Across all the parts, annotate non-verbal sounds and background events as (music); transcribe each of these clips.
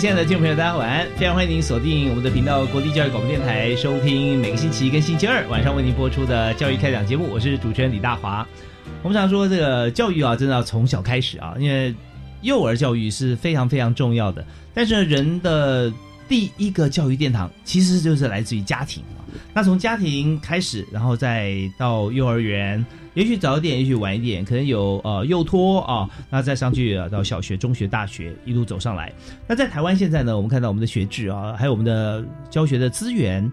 亲爱的听众朋友，大家晚安！非常欢迎您锁定我们的频道——国立教育广播电台，收听每个星期一跟星期二晚上为您播出的教育开讲节目。我是主持人李大华。我们常说，这个教育啊，真的要从小开始啊，因为幼儿教育是非常非常重要的。但是，人的第一个教育殿堂其实就是来自于家庭。那从家庭开始，然后再到幼儿园。也许早一点，也许晚一点，可能有呃幼托啊，那再上去到小学、中学、大学一路走上来。那在台湾现在呢，我们看到我们的学制啊，还有我们的教学的资源，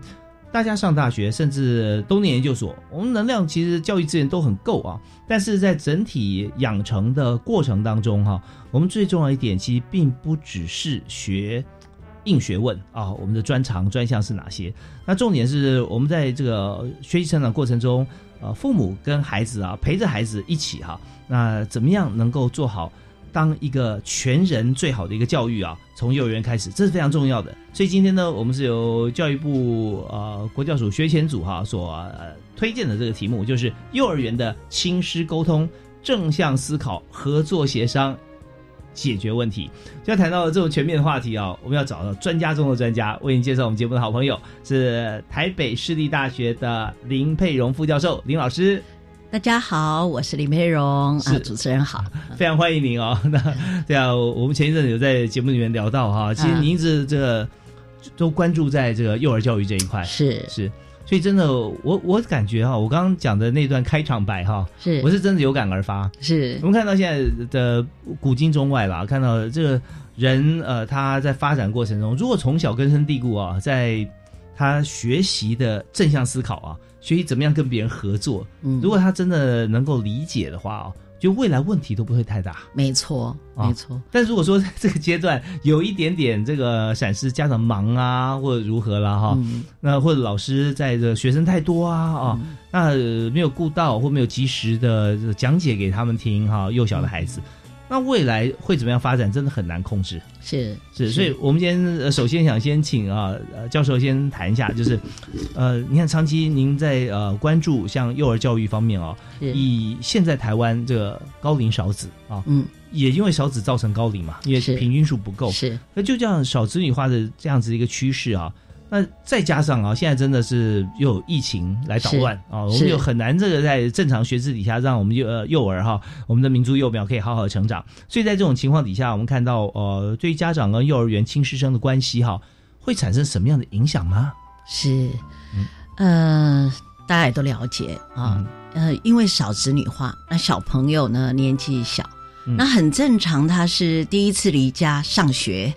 大家上大学甚至都念研究所，我们能量其实教育资源都很够啊。但是在整体养成的过程当中哈，我们最重要一点其实并不只是学硬学问啊，我们的专长专项是哪些？那重点是我们在这个学习成长过程中。呃，父母跟孩子啊，陪着孩子一起哈，那怎么样能够做好当一个全人最好的一个教育啊？从幼儿园开始，这是非常重要的。所以今天呢，我们是由教育部呃国教署学前组哈所推荐的这个题目，就是幼儿园的亲师沟通、正向思考、合作协商。解决问题，就要谈到这种全面的话题啊，我们要找到专家中的专家，为您介绍我们节目的好朋友是台北市立大学的林佩荣副教授林老师。大家好，我是林佩荣啊，主持人好，(laughs) 非常欢迎您哦。那对啊，我们前一阵有在节目里面聊到哈，其实您一直这个都关注在这个幼儿教育这一块，是是。所以真的，我我感觉哈，我刚刚讲的那段开场白哈，是我是真的有感而发。是我们看到现在的古今中外啦，看到这个人呃，他在发展过程中，如果从小根深蒂固啊，在他学习的正向思考啊，学习怎么样跟别人合作，嗯，如果他真的能够理解的话啊。就未来问题都不会太大，没错，没错。但如果说在这个阶段有一点点这个闪失，家长忙啊，或者如何了哈，那或者老师在这学生太多啊啊，那没有顾到或没有及时的讲解给他们听哈，幼小的孩子。那未来会怎么样发展，真的很难控制。是是，所以我们今天首先想先请啊教授先谈一下，就是呃，你看长期您在呃关注像幼儿教育方面啊，以现在台湾这个高龄少子啊，嗯，也因为少子造成高龄嘛，因为平均数不够，是。那就这样少子女化的这样子一个趋势啊。那再加上啊，现在真的是又有疫情来捣乱啊，我们又很难这个在正常学制底下，让我们幼呃幼儿哈，我们的民族幼苗可以好好成长。所以在这种情况底下，我们看到呃，对于家长跟幼儿园亲师生的关系哈，会产生什么样的影响吗？是，嗯，大家也都了解啊，呃，因为少子女化，那小朋友呢年纪小。那很正常，他是第一次离家上学，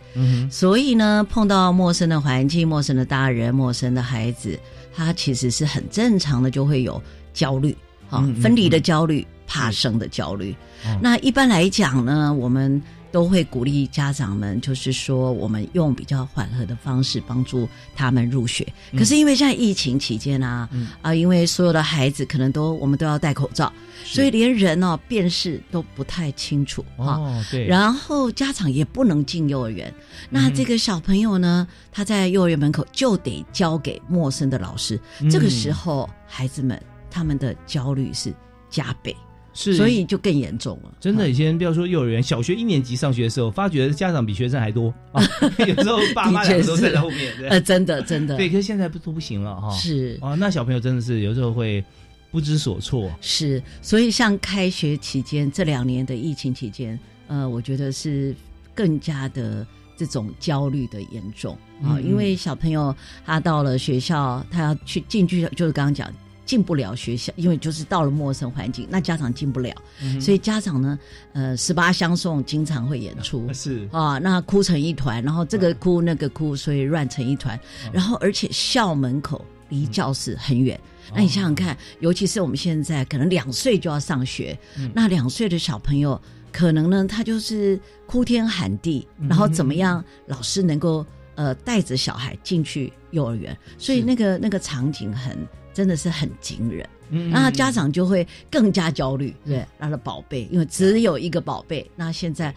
所以呢，碰到陌生的环境、陌生的大人、陌生的孩子，他其实是很正常的，就会有焦虑，啊，分离的焦虑、怕生的焦虑。那一般来讲呢，我们。都会鼓励家长们，就是说，我们用比较缓和的方式帮助他们入学。可是因为现在疫情期间啊，啊，因为所有的孩子可能都我们都要戴口罩，所以连人哦辨识都不太清楚哦，对。然后家长也不能进幼儿园，那这个小朋友呢，他在幼儿园门口就得交给陌生的老师。这个时候，孩子们他们的焦虑是加倍。是，所以就更严重了。真的，以前不要说幼儿园，小学一年级上学的时候，发觉家长比学生还多啊。(laughs) 有时候爸妈两个都在后面，呃，真的真的。对，可是现在不都不行了哈。是啊，那小朋友真的是有时候会不知所措。是，所以像开学期间这两年的疫情期间，呃，我觉得是更加的这种焦虑的严重啊，因为小朋友他到了学校，他要去进去，就是刚刚讲进不了学校，因为就是到了陌生环境，那家长进不了，所以家长呢，呃，十八相送经常会演出，(laughs) 是。啊，那哭成一团，然后这个哭那个哭，所以乱成一团，然后而且校门口离教室很远，那你想想看，尤其是我们现在可能两岁就要上学，那两岁的小朋友。可能呢，他就是哭天喊地，然后怎么样？老师能够呃带着小孩进去幼儿园，所以那个那个场景很真的是很惊人。那家长就会更加焦虑，对，他的宝贝，因为只有一个宝贝，那现在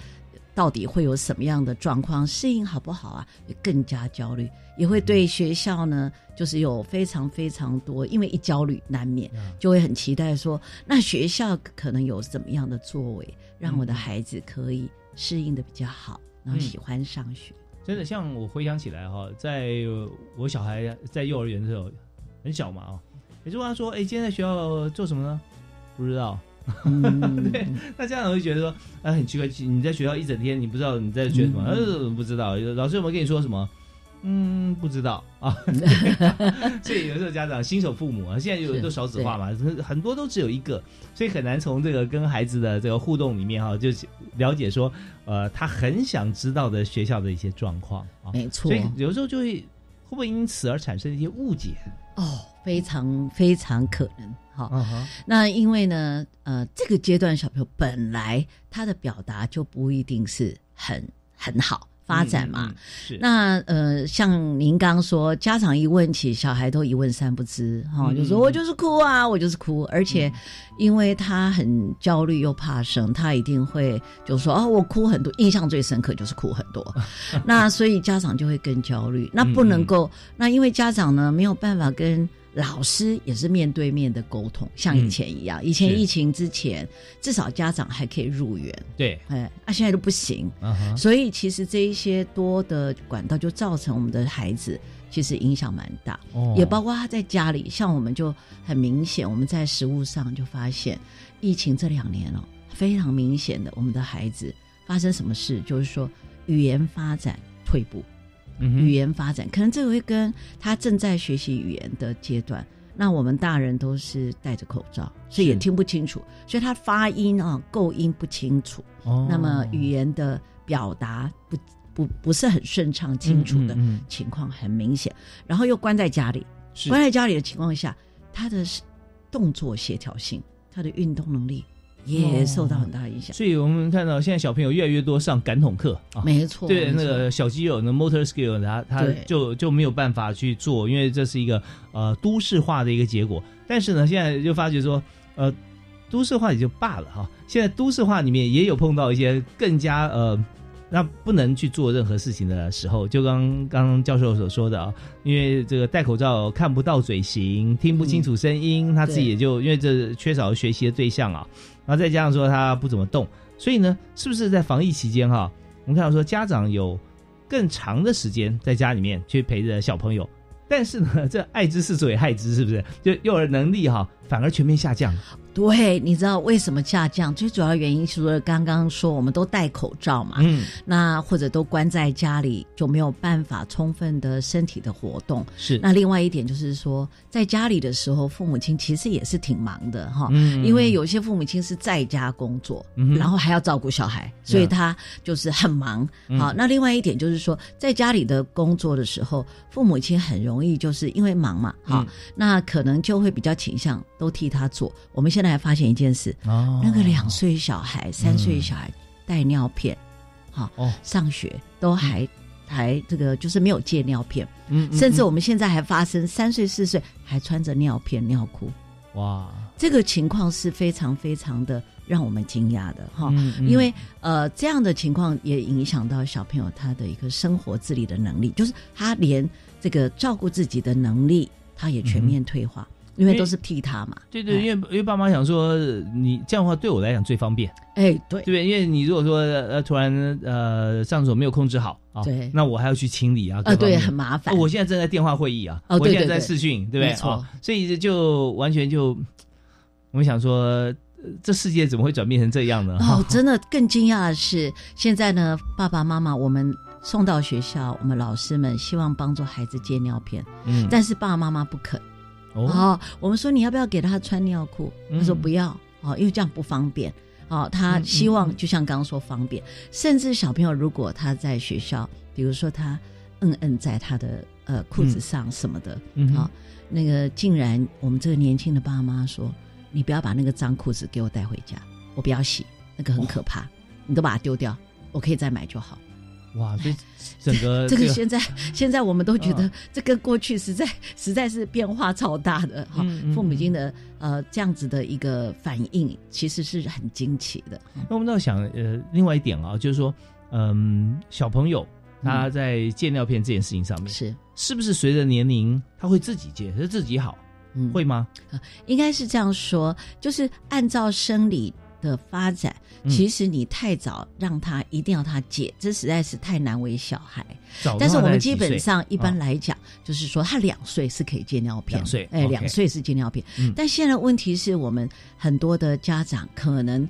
到底会有什么样的状况？适应好不好啊？也更加焦虑，也会对学校呢，就是有非常非常多，因为一焦虑难免就会很期待说，那学校可能有怎么样的作为？让我的孩子可以适应的比较好，然后喜欢上学。真的，像我回想起来哈，在我小孩在幼儿园的时候，很小嘛啊，也就问他说：“哎，今天在学校做什么呢？”不知道。(laughs) 对，那家长会觉得说：“哎，很奇怪，你在学校一整天，你不知道你在学什么？呃，不知道。老师有没有跟你说什么？”嗯，不知道啊，(laughs) 所以有时候家长新手父母啊，现在有都少子化嘛，很多都只有一个，所以很难从这个跟孩子的这个互动里面哈，就了解说，呃，他很想知道的学校的一些状况啊，没错，所以有时候就会会不会因此而产生一些误解？哦，非常非常可能好。那因为呢，呃，这个阶段小朋友本来他的表达就不一定是很很好。发展嘛，是。那呃，像您刚说，家长一问起，小孩都一问三不知，哈，就说我就是哭啊，我就是哭，而且因为他很焦虑又怕生，他一定会就说哦，我哭很多，印象最深刻就是哭很多，(laughs) 那所以家长就会更焦虑，那不能够，那因为家长呢没有办法跟。老师也是面对面的沟通，像以前一样。以前疫情之前，至少家长还可以入园。对，哎，啊，现在都不行。所以其实这一些多的管道，就造成我们的孩子其实影响蛮大。哦，也包括他在家里，像我们就很明显，我们在食物上就发现，疫情这两年哦，非常明显的，我们的孩子发生什么事，就是说语言发展退步。语言发展可能这个会跟他正在学习语言的阶段，那我们大人都是戴着口罩，所以也听不清楚，所以他发音啊构音不清楚，那么语言的表达不不不是很顺畅清楚的情况很明显，然后又关在家里，关在家里的情况下，他的动作协调性，他的运动能力。也受到很大影响，所以我们看到现在小朋友越来越多上感统课啊，没错，对那个小肌肉，那 motor skill，他他就就没有办法去做，因为这是一个呃都市化的一个结果。但是呢，现在就发觉说，呃，都市化也就罢了哈，现在都市化里面也有碰到一些更加呃。那不能去做任何事情的时候，就刚刚教授所说的啊，因为这个戴口罩看不到嘴型，听不清楚声音，他自己也就因为这缺少学习的对象啊，然后再加上说他不怎么动，所以呢，是不是在防疫期间哈，我们看到说家长有更长的时间在家里面去陪着小朋友，但是呢，这爱之是所以害之，是不是？就幼儿能力哈，反而全面下降。对，你知道为什么下降？最主要原因除了刚刚说我们都戴口罩嘛，嗯，那或者都关在家里，就没有办法充分的身体的活动。是，那另外一点就是说，在家里的时候，父母亲其实也是挺忙的哈，嗯，因为有些父母亲是在家工作，嗯然后还要照顾小孩，所以他就是很忙。好，那另外一点就是说，在家里的工作的时候，父母亲很容易就是因为忙嘛，好，那可能就会比较倾向都替他做。我们现在还发现一件事，哦。那个两岁小孩、三岁小孩带尿片，好，上学都还还这个就是没有戒尿片，嗯，甚至我们现在还发生三岁四岁还穿着尿片尿裤，哇，这个情况是非常非常的让我们惊讶的哈，因为呃这样的情况也影响到小朋友他的一个生活自理的能力，就是他连这个照顾自己的能力他也全面退化。因为都是替他嘛，对对，因为因为爸妈想说你这样的话对我来讲最方便，哎对，对？因为你如果说呃突然呃上手没有控制好啊，对，那我还要去清理啊，啊对，很麻烦。我现在正在电话会议啊，我现在在视讯，对不对？错，所以就完全就我们想说，这世界怎么会转变成这样呢？哦，(laughs) 真的更惊讶的是，现在呢，爸爸妈妈我们。送到学校，我们老师们希望帮助孩子戒尿片，嗯，但是爸爸妈妈不肯。哦，哦，我们说你要不要给他穿尿裤？嗯他说不要，哦，因为这样不方便。哦，他嗯希望就像刚刚说方便，甚至小朋友如果他在学校，比如说他摁摁在他的呃裤子上什么的，嗯哼啊、那个竟然我们这个年轻的爸妈说，你不要把那个脏裤子给我带回家，我不要洗，那个很可怕，你都把它丢掉，我可以再买就好。哇，所以整个 (laughs) 这个现在现在我们都觉得嗯这跟过去实在实在是变化超大的哈父母亲的呃这样子的一个反应，其实是很惊奇的。那我们倒想，呃，另外一点啊，就是说，嗯，小朋友他在戒尿片这件事情上面，是，是不是随着年龄他会自己戒，是自己好，嗯，会吗？应该是这样说，就是按照生理的发展，嗯其实你太早让他一定要他解，这实在是太难为小孩。但是我们基本上一般啊来讲，就是说他两岁是可以戒尿片，两岁哎，两岁是戒尿片。嗯但现在问题是我们很多的家长可能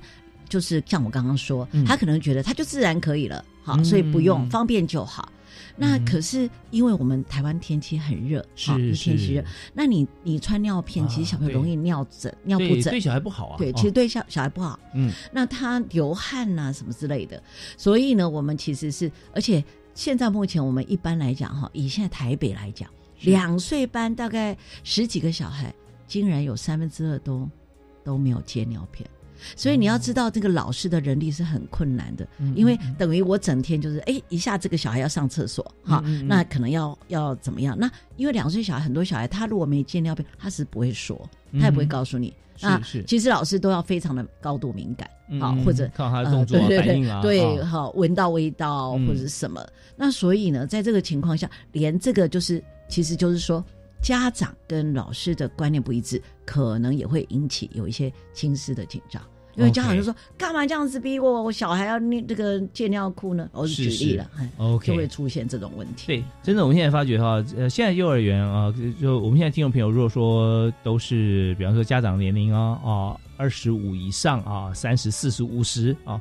就是像我刚刚说，嗯他可能觉得他就自然可以了，好，嗯所以不用嗯方便就好。那嗯可是因为我们台湾天气很热，好是是。天气热，那你你穿尿片，其实小朋友容易尿疹、尿布疹对对，小孩不好啊，对，哦。其实对小小孩不好。嗯。那他流汗呐、什么之类的，所以呢，我们其实是，而且现在目前我们一般来讲哈，以现在台北来讲，是。两岁班大概十几个小孩，竟然有三分之二都都没有接尿片。所以你要知道，这个老师的人力是很困难的，嗯因为嗯等于我整天就是，哎，一下这个小孩要上厕所，哈、那可能要要怎么样？那因为两岁小孩，很多小孩他如果没见尿片，他是不会说，他也不会嗯告诉你。是那是其实老师都要非常的高度敏感，好、嗯或者看他的动作啊呃、对对反应啊，对，好、闻到味道嗯或者是什么。那所以呢，在这个情况下，连这个就是，其实就是说，家长跟老师的观念不一致，可能也会引起有一些亲师的紧张。因为家长就说：“干嘛这样子逼我？我小孩要那这个戒尿裤呢？”我是举例了，就会出现这种问题。对，真的，我们现在发觉哈，呃，现在幼儿园啊，就我们现在听众朋友，如果说都是，比方说家长年龄啊啊二十五以上啊，三十四十五十啊，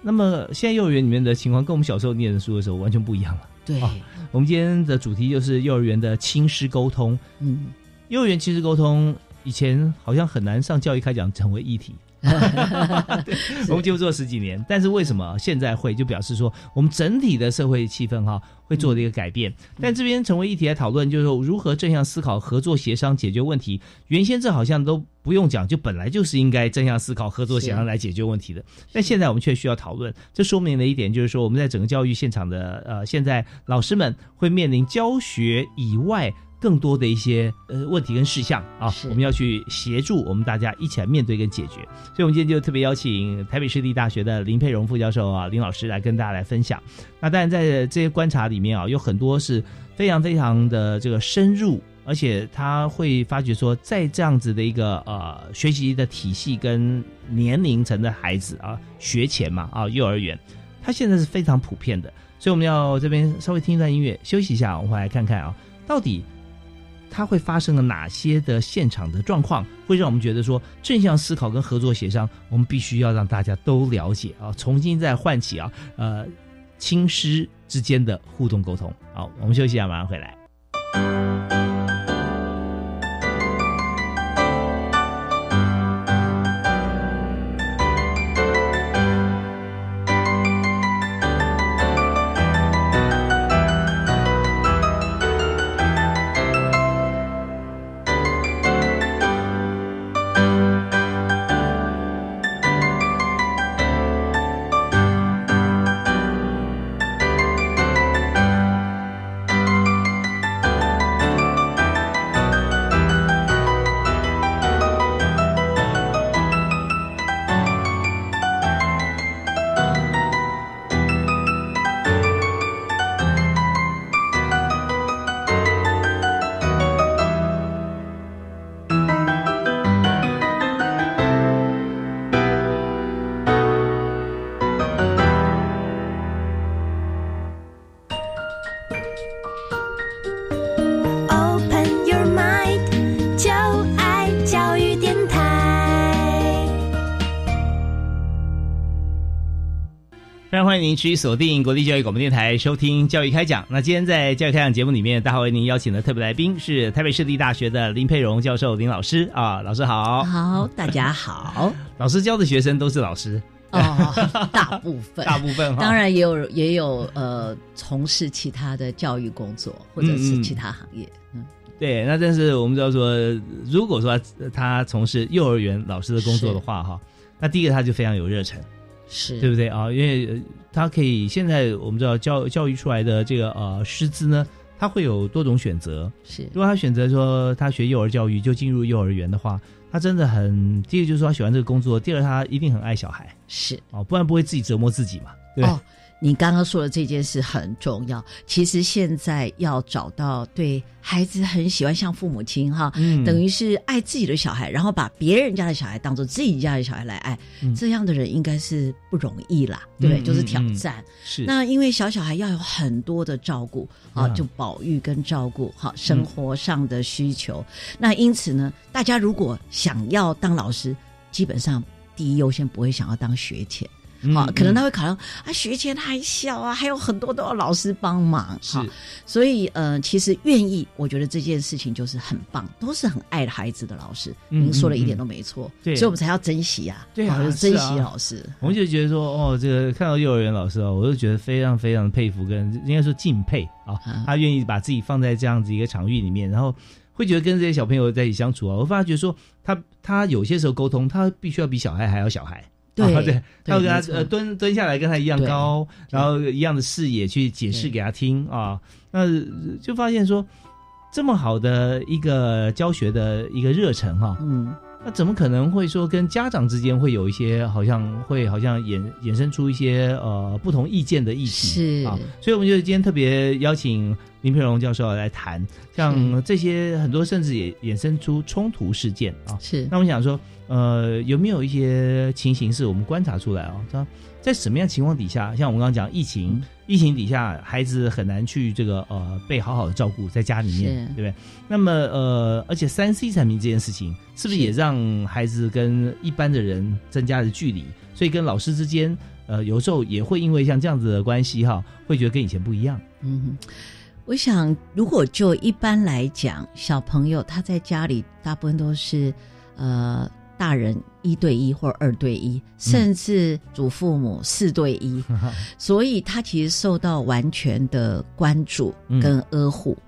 那么现在幼儿园里面的情况跟我们小时候念的书的时候完全不一样了。对，啊我们今天的主题就是幼儿园的亲师沟通。嗯，幼儿园亲师沟通以前好像很难上教育开讲成为议题，(laughs) 我们节目做了十几年，但是为什么现在会就表示说我们整体的社会气氛哈会做的一个改变？但这边成为议题来讨论，就是说如何正向思考、合作协商解决问题。原先这好像都不用讲，就本来就是应该正向思考、合作协商来解决问题的。但现在我们却需要讨论，这说明了一点，就是说我们在整个教育现场的呃，现在老师们会面临教学以外。更多的一些呃问题跟事项啊，我们要去协助我们大家一起来面对跟解决。所以，我们今天就特别邀请台北市立大学的林佩荣副教授啊，林老师来跟大家来分享。那当然，在这些观察里面啊，有很多是非常非常的这个深入，而且他会发觉说，在这样子的一个呃学习的体系跟年龄层的孩子啊，学前嘛啊，幼儿园，他现在是非常普遍的。所以我们要这边稍微听一段音乐，休息一下，我们来看看啊，到底它会发生了哪些的现场的状况，会让我们觉得说正向思考跟合作协商，我们必须要让大家都了解啊，重新再唤起啊，呃，亲师之间的互动沟通。好，我们休息一下，马上回来。您持续锁定国立教育广播电台收听教育开讲。那今天在教育开讲节目里面，大华为您邀请的特别来宾是台北市立大学的林佩荣教授林老师啊，老师好，好，大家好。(laughs) 老师教的学生都是老师哦，(laughs) 大部分，大部分，当然也有也有呃从事其他的教育工作或者是其他行业。嗯，对，那但是我们知道说，如果说他从事幼儿园老师的工作的话，哈，那第一个他就非常有热忱。是对不对啊？因为他可以现在我们知道教教育出来的这个呃师资呢，他会有多种选择。是，如果他选择说他学幼儿教育就进入幼儿园的话，他真的很第一个就是说他喜欢这个工作，第二他一定很爱小孩。是哦，不然不会自己折磨自己嘛。对。你刚刚说的这件事很重要。其实现在要找到对孩子很喜欢，像父母亲哈，等于是爱自己的小孩，然后把别人家的小孩当做自己家的小孩来爱，这样的人应该是不容易啦，对不对？就是挑战。是。那因为小小孩要有很多的照顾啊，就保育跟照顾，好生活上的需求。那因此呢，大家如果想要当老师，基本上第一优先不会想要当学前。好，可能他会考量啊，学前还小啊，还有很多都要老师帮忙。是，所以呃，其实愿意，我觉得这件事情就是很棒，都是很爱孩子的老师。您说的一点都没错，对，所以我们才要珍惜啊，对啊，珍惜老师。我们就觉得说，哦，这个看到幼儿园老师啊，我就觉得非常非常佩服，跟应该说敬佩啊。他愿意把自己放在这样子一个场域里面，然后会觉得跟这些小朋友在一起相处啊，我发觉说，他他有些时候沟通，他必须要比小孩还要小孩。对 (laughs) 对，他会跟他呃蹲蹲下来跟他一样高，然后一样的视野去解释给他听啊，那就发现说这么好的一个教学的一个热忱哈，嗯，那怎么可能会说跟家长之间会有一些好像会好像衍衍生出一些呃不同意见的议题是。啊，所以我们就今天特别邀请林培荣教授来谈，像这些很多甚至也衍生出冲突事件啊，是。那我想说。呃，有没有一些情形是我们观察出来啊？他在什么样情况底下，像我们刚刚讲疫情，疫情底下孩子很难去这个呃被好好的照顾在家里面，对不对？那么呃，而且三 C 产品这件事情，是不是也让孩子跟一般的人增加了距离？所以跟老师之间，呃，有时候也会因为像这样子的关系哈，会觉得跟以前不一样。嗯，我想如果就一般来讲，小朋友他在家里大部分都是呃。大人一对一或二对一，甚至祖父母四对一，(laughs) 所以他其实受到完全的关注跟呵护。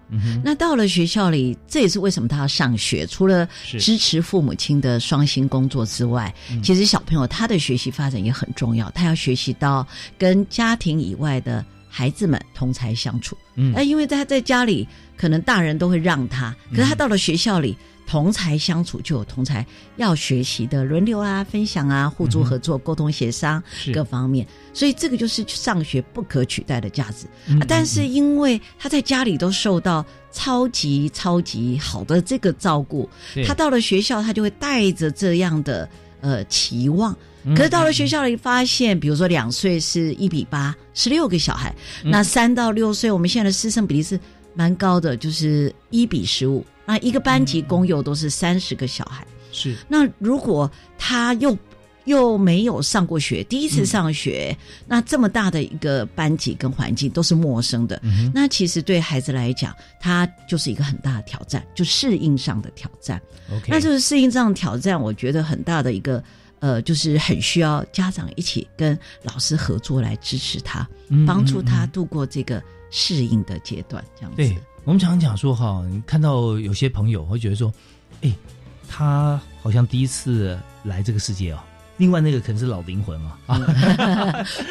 那到了学校里，这也是为什么他要上学。除了支持父母亲的双薪工作之外，其实小朋友他的学习发展也很重要。他要学习到跟家庭以外的孩子们同才相处。嗯，那因为他在家里可能大人都会让他，可是他到了学校里。同才相处就有同才要学习的轮流啊、分享啊、互助合作、沟通协商各方面，所以这个就是上学不可取代的价值。但是因为他在家里都受到超级超级好的这个照顾，他到了学校他就会带着这样的呃期望。可是到了学校里发现，比如说两岁是一比八，十六个小孩，那三到六岁我们现在的师生比例是蛮高的，就是一比十五。那一个班级共有都是三十个小孩，是。那如果他又又没有上过学，第一次上学，那这么大的一个班级跟环境都是陌生的，那其实对孩子来讲，他就是一个很大的挑战，就适应上的挑战。OK，那就是适应上的挑战，我觉得很大的一个呃，就是很需要家长一起跟老师合作来支持他，帮助他度过这个适应的阶段，这样子。我们常常讲说哈，你看到有些朋友会觉得说，哎，他好像第一次来这个世界哦。另外那个可能是老灵魂 (laughs) 啊，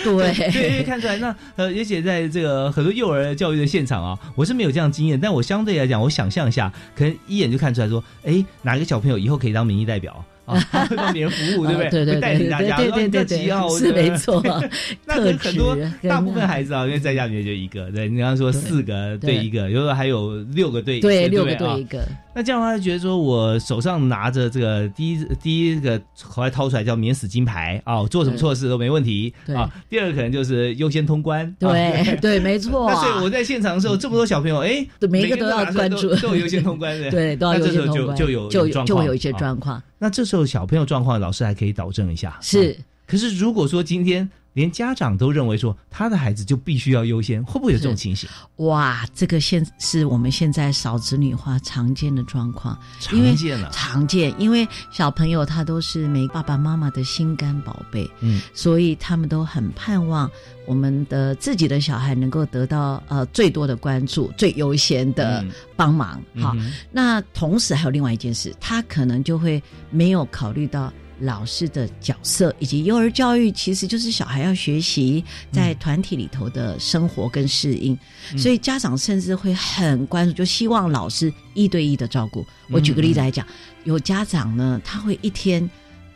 对对，看出来。那呃，而且在这个很多幼儿教育的现场啊，我是没有这样经验，但我相对来讲，我想象一下，可能一眼就看出来说，哎，哪个小朋友以后可以当民意代表。啊，会帮别人服务，对不对？对对对，带领大家，对对对对，是没错。(laughs) 那很多大部分孩子啊，因为在家里面就一个，对你刚刚说四个对一个，有时候还有六个对，对六个对一个。那这样的话，就觉得说我手上拿着这个第一第一个后来掏出来叫免死金牌啊，做什么错事都没问题啊。第二个可能就是优先通关，对 (laughs) 对，没错。那所以我在现场的时候，这么多小朋友，哎，每一个都要关注，都有优先通关的，对，都要优先通关，就就有就就就会有一些状况。那这时候小朋友状况，老师还可以导正一下，是可是如果说今天连家长都认为说他的孩子就必须要优先，会不会有这种情形？哇，这个现是我们现在少子女化常见的状况，常见了，常见，因为小朋友他都是没爸爸妈妈的心肝宝贝，嗯，所以他们都很盼望我们的自己的小孩能够得到呃最多的关注、最优先的帮忙。好，那同时还有另外一件事，他可能就会没有考虑到。老师的角色以及幼儿教育，其实就是小孩要学习在团体里头的生活跟适应，所以家长甚至会很关注，就希望老师一对一的照顾。我举个例子来讲，有家长呢，他会一天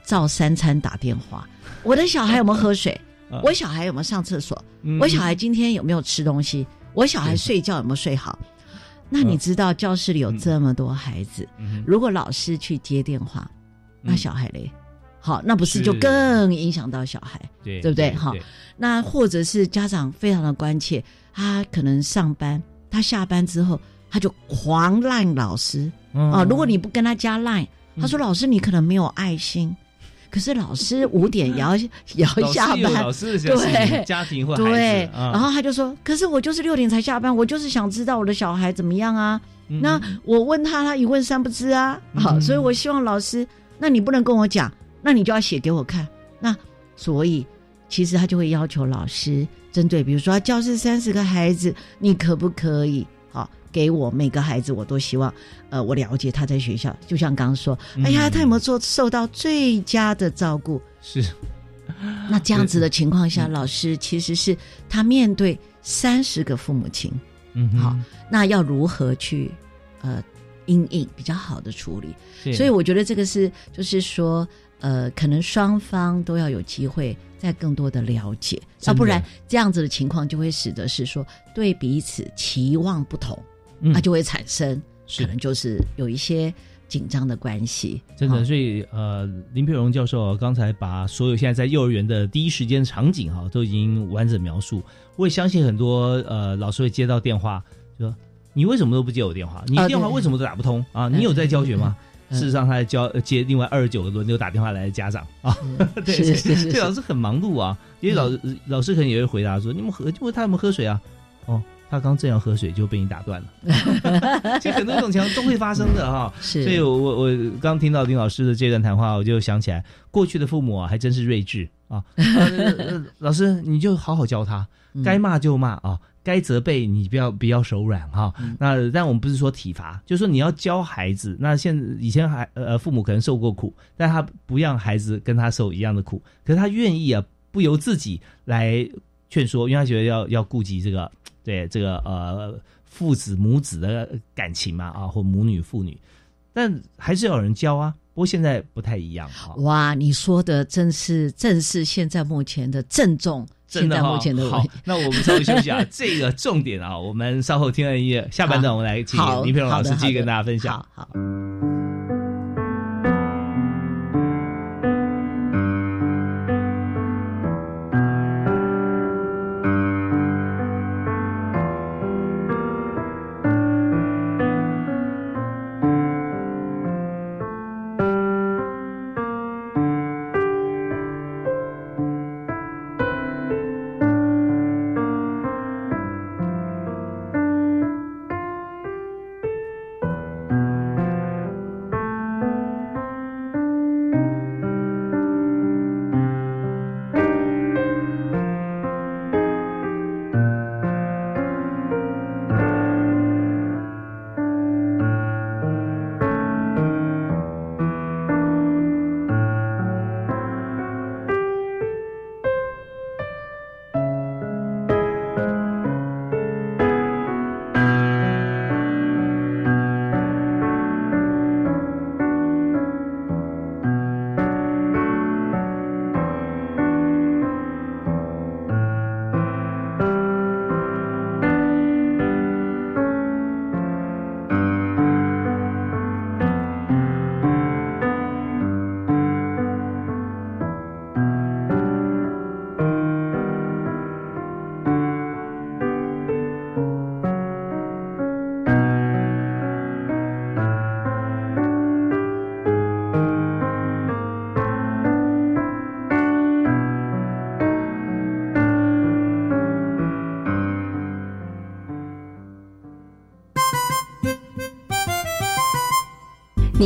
照三餐打电话：我的小孩有没有喝水？(laughs) 我小孩有没有上厕所？我小孩今天有没有吃东西？我小孩睡觉有没有睡好？那你知道教室里有这么多孩子，如果老师去接电话，那小孩嘞？好，那不是就更影响到小孩，对对不对？好，那或者是家长非常的关切，他可能上班，他下班之后他就狂赖老师啊。如果你不跟他加赖，他说老师你可能没有爱心。可是老师五点也要也要下班，老师对家庭或对，然后他就说，可是我就是六点才下班，我就是想知道我的小孩怎么样啊。那我问他，他一问三不知啊。好，所以我希望老师，那你不能跟我讲。那你就要写给我看。那所以，其实他就会要求老师针对，比如说教室三十个孩子，你可不可以好给我每个孩子，我都希望，呃，我了解他在学校，就像刚刚说，哎呀，他有没有做受到最佳的照顾？是。那这样子的情况下，老师其实是他面对三十个父母亲，嗯，好，那要如何去呃阴影比较好的处理？所以我觉得这个是，就是说。呃，可能双方都要有机会再更多的了解，要不然这样子的情况就会使得是说对彼此期望不同，那就会产生可能就是有一些紧张的关系。真的，所以呃，林佩荣教授刚才把所有现在在幼儿园的第一时间场景哈都已经完整描述。我也相信很多呃老师会接到电话说：“你为什么都不接我电话？你电话为什么都打不通啊？你有在教学吗？”事实上，他在教接另外二十九个轮流打电话来的家长啊，(laughs) 对，对老师很忙碌啊。因为老老师可能也会回答说：“你们喝，问他有没有喝水啊？”哦，他刚正要喝水就被你打断了。(laughs) 其实很多种情况都会发生的哈。(laughs) 是，所以我我我刚听到丁老师的这段谈话，我就想起来，过去的父母啊，还真是睿智啊。老师，你就好好教他，该骂就骂啊。该责备你不要不要手软哈，那但我们不是说体罚，就是说你要教孩子。那现以前孩呃父母可能受过苦，但他不让孩子跟他受一样的苦，可是他愿意啊，不由自己来劝说，因为他觉得要要顾及这个对这个呃父子母子的感情嘛啊，或母女父女，但还是要有人教啊。不过现在不太一样哈。哇，你说的真是正是现在目前的郑重。真的哈好，(laughs) 那我们稍微休息啊。(laughs) 这个重点啊，我们稍后听完音乐，下半段我们来请倪佩荣老师继续跟大家分享。好。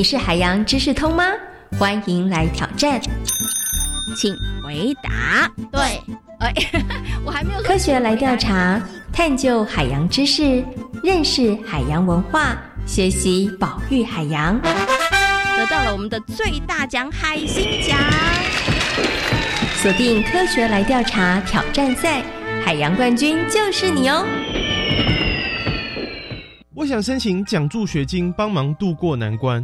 你是海洋知识通吗？欢迎来挑战。请回答。对，哎，(laughs) 我还没有科学来调查，探究海洋知识，认识海洋文化，学习保育海洋。得到了我们的最大奖海星奖。锁定科学来调查挑战赛，海洋冠军就是你哦！我想申请奖助学金，帮忙渡过难关，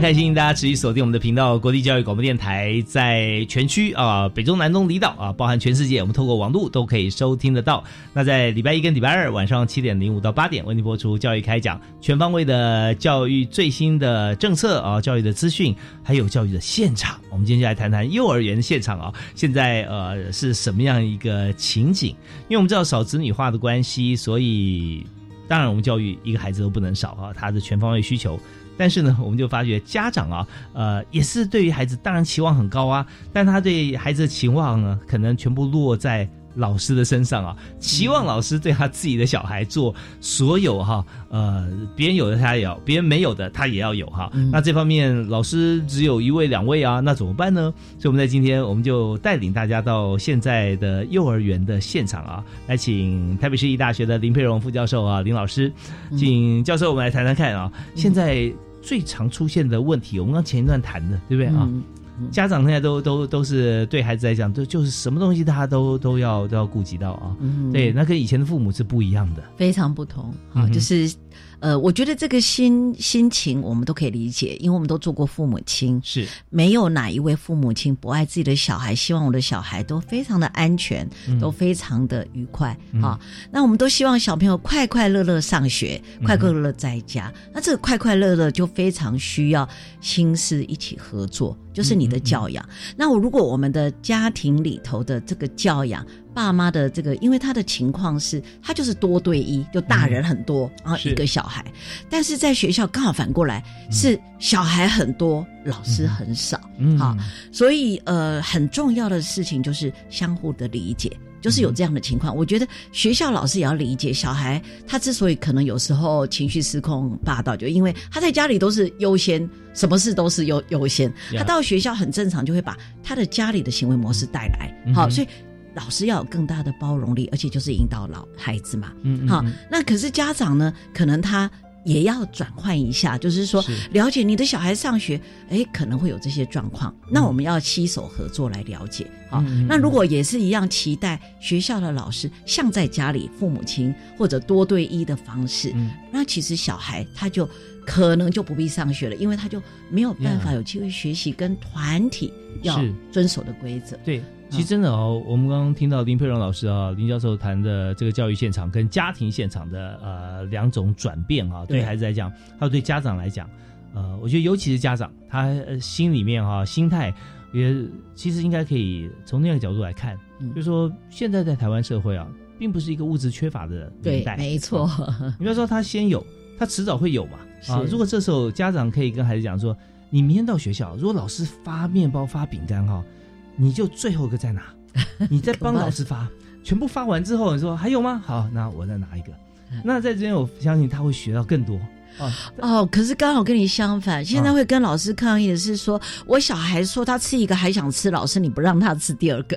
常开心，大家持续锁定我们的频道——国立教育广播电台，在全区啊，北中南东离岛啊，包含全世界，我们透过网络都可以收听得到。那在礼拜一跟礼拜二晚上七点零五到八点，为您播出教育开讲，全方位的教育最新的政策啊，教育的资讯，还有教育的现场。我们今天就来谈谈幼儿园的现场啊，现在呃是什么样一个情景？因为我们知道少子女化的关系，所以当然我们教育一个孩子都不能少啊，他的全方位需求。但是呢，我们就发觉家长啊，呃，也是对于孩子当然期望很高啊，但他对孩子的期望呢，可能全部落在老师的身上啊，期望老师对他自己的小孩做所有哈，呃，别人有的他也要，别人没有的他也要有哈。那这方面老师只有一位两位啊，那怎么办呢？所以我们在今天我们就带领大家到现在的幼儿园的现场啊，来请台北市立大学的林佩荣副教授啊，林老师，请教授我们来谈谈看啊，现在。最常出现的问题，我们刚前一段谈的，对不对啊？家长现在都都都是对孩子来讲，都就是什么东西大家都都要都要顾及到啊。对，那跟以前的父母是不一样的，非常不同啊，就是。呃，我觉得这个心心情我们都可以理解，因为我们都做过父母亲，是没有哪一位父母亲不爱自己的小孩，希望我的小孩都非常的安全，都非常的愉快啊。那我们都希望小朋友快快乐乐上学，快快乐乐在家。那这个快快乐乐就非常需要心思一起合作，就是你的教养。那我如果我们的家庭里头的这个教养。爸妈的这个，因为他的情况是，他就是多对一，就大人很多，然后一个小孩。但是在学校刚好反过来，是小孩很多，老师很少。嗯好，所以呃，很重要的事情就是相互的理解，就是有这样的情况。我觉得学校老师也要理解小孩，他之所以可能有时候情绪失控、霸道，就因为他在家里都是优先，什么事都是优优先，他到学校很正常，就会把他的家里的行为模式带来。好，所以。老师要有更大的包容力，而且就是引导老孩子嘛。嗯，好，那可是家长呢，可能他也要转换一下，就是说了解你的小孩上学，哎，可能会有这些状况。那我们要携手合作来了解。好，那如果也是一样，期待学校的老师像在家里父母亲或者多对一的方式，那其实小孩他就可能就不必上学了，因为他就没有办法有机会学习跟团体要遵守的规则。对。其实真的哦，我们刚刚听到林佩荣老师啊，林教授谈的这个教育现场跟家庭现场的呃两种转变啊，对。孩子来讲，还有对家长来讲，呃，我觉得尤其是家长，他呃心里面哈、心态也其实应该可以从另外一个角度来看，嗯。就是说现在在台湾社会啊，并不是一个物质缺乏的年对代，，没错，你不要说他先有，他迟早会有嘛。啊，如果这时候家长可以跟孩子讲说，你明天到学校，如果老师发面包、发饼干哈，你就最后一个再拿，(laughs) 你再帮老师发，(laughs) 全部发完之后，你说还有吗？好，那我再拿一个。嗯。那在这边，我相信他会学到更多。哦。哦，可是刚好跟你相反，现啊在会跟老师抗议的是说，我小孩说他吃一个还想吃，老师你不让他吃第二个，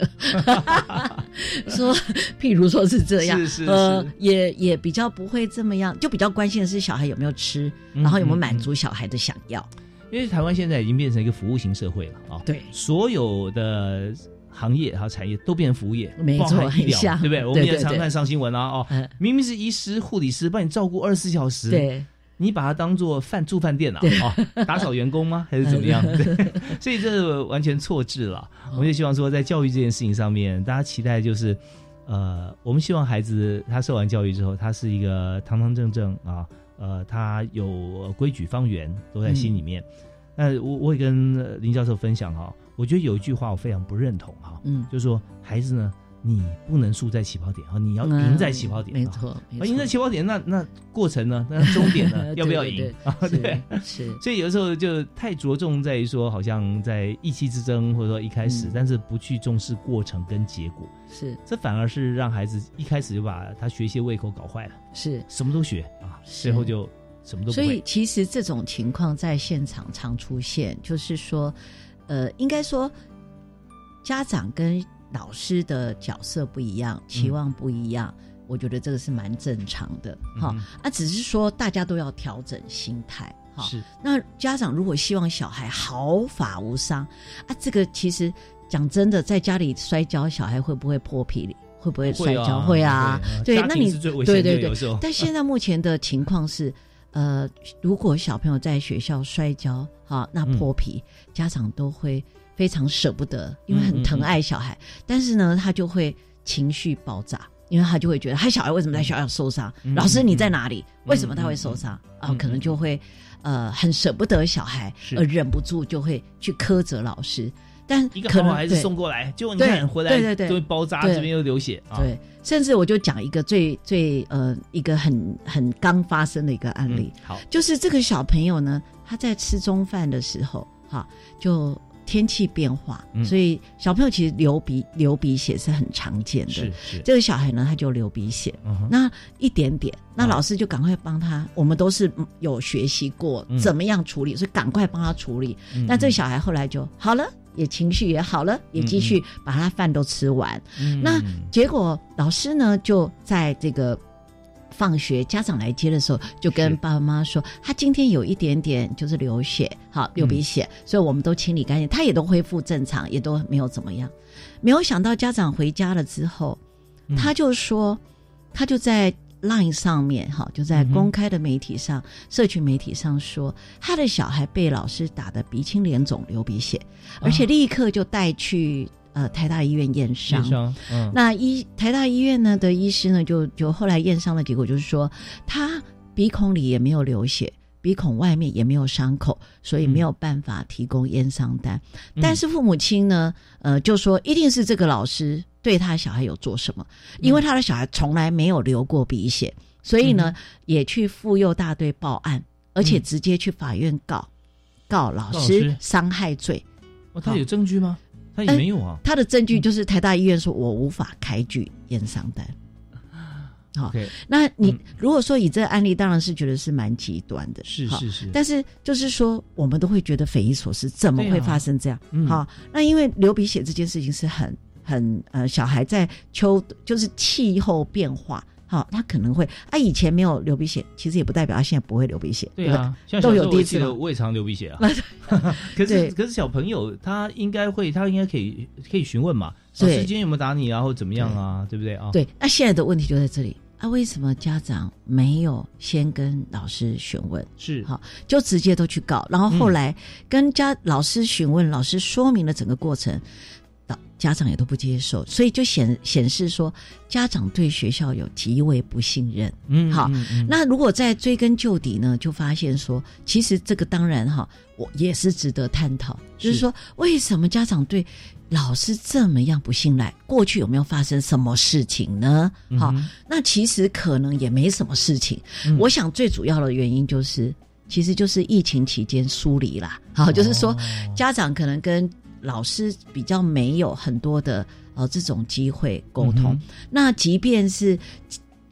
(laughs) 说譬如说是这样，是是呃，也也比较不会这么样，就比较关心的是小孩有没有吃，嗯然后有没有满足小孩的想要。因为台湾现在已经变成一个服务型社会了啊，对，所有的行业还有产业都变成服务业，没错医疗很像对不对？我们也常看上新闻啊，哦嗯，明明是医师、护理师帮你照顾二十四小时，对，你把它当做饭住饭店啊，哦，打扫员工吗？还是怎么样？对，(laughs) 所以这完全错置了。我们就希望说，在教育这件事情上面，大家期待就是，呃，我们希望孩子他受完教育之后，他是一个堂堂正正啊，呃，他有规矩方圆都在心里面。那我我也跟呃林教授分享哈、我觉得有一句话我非常不认同哈、嗯，就是说孩子呢，你不能输在起跑点啊，你要赢在起跑点，啊没错，赢在起跑点，那那过程呢？那终点呢？(laughs) 要不要赢对啊？对对，是是。所以有时候就太着重在于说，好像在意气之争，或者说一开始，嗯。但是不去重视过程跟结果，是。这反而是让孩子一开始就把他学习的胃口搞坏了，是，什么都学啊，最后就什么都不所以。其实这种情况在现场常出现，就是说，呃，应该说家长跟老师的角色不一样，期望不一样。我觉得这个是蛮正常的，哈、嗯啊，只是说大家都要调整心态，哈。是那家长如果希望小孩毫发无伤啊，这个其实讲真的，在家里摔跤，小孩会不会破皮？会不会摔跤？会啊啊，对那你对对对但现在目前的情况是，呃，如果小朋友在学校摔跤，哈，那嗯破皮，家长都会非常舍不得，因为很嗯疼爱小孩，但是呢，他就会情绪爆炸。因为他就会觉得，他小孩为什么在学校受伤？嗯老师你在哪里？嗯为什么他会受伤？嗯啊，可能就会，呃，很舍不得小孩，而忍不住就会去苛责老师。但一个可能好孩子送过来，结果你对看回来对对对就会包扎，对这边又流血啊。对，甚至我就讲一个最最呃一个很很刚发生的一个案例，嗯好，就是这个小朋友呢，他在吃中饭的时候，哈，就天气变化，嗯所以小朋友其实流鼻流鼻血是很常见的。是是，这个小孩呢，他就流鼻血，嗯那一点点，那老师就赶快帮他。我们都是嗯有学习过嗯怎么样处理，所以赶快帮他处理。嗯那这个小孩后来就好了，也情绪也好了，也继续把他饭都吃完。嗯那结果老师呢，就在这个放学家长来接的时候，就跟爸爸妈妈说，他今天有一点点就是流血，好流鼻血，所以我们都清理干净，他也都恢复正常，也都没有怎么样。没有想到家长回家了之后，嗯。他就说，他就在 Line 上面，哈，就在公开的媒体上、社群媒体上说，他的小孩被老师打得鼻青脸肿、流鼻血，而且立刻就带去呃台大医院验伤。验伤，嗯，那医台大医院呢的医师呢，就就后来验伤的结果就是说，他鼻孔里也没有流血，鼻孔外面也没有伤口，所以没有办法提供验伤单。嗯但是父母亲呢，呃，就说一定是这个老师对他小孩有做什么，嗯因为他的小孩从来没有流过鼻血，所以嗯呢，也去妇幼大队报案，而且直接去法院告、告老告老师师伤害罪。哦，他有证据吗？他也没有啊。他的证据就是台大医院说我无法开具验伤单。好那你如果说以这个案例，当然是觉得是蛮极端的，是是是，但是就是说，我们都会觉得匪夷所思，怎么会发生这样？好，那因为流鼻血这件事情是很很呃，小孩在秋就是气候变化。好，他可能会啊，以前没有流鼻血，其实也不代表他现在不会流鼻血，对啊，像都有第一次我也常流鼻血啊。可是可是小朋友他应该会，他应该可以可以询问嘛，老对师今天有没有打你啊，或怎么样啊，对不对啊？对，那现在的问题就在这里啊，为什么家长没有先跟老师询问？是好，就直接都去告，然后后来跟家老师询问，老师说明了整个过程。老家长也都不接受，所以就显显示说家长对学校有极为不信任。嗯，好嗯，嗯那如果再追根究底呢，就发现说，其实这个当然哈，我也是值得探讨，就是是说为什么家长对老师这么样不信赖？过去有没有发生什么事情呢？好、嗯那其实可能也没什么事情。嗯我想最主要的原因就是，其实就是疫情期间疏离啦。好，就是说哦家长可能跟老师比较没有很多的呃这种机会沟通。嗯那即便是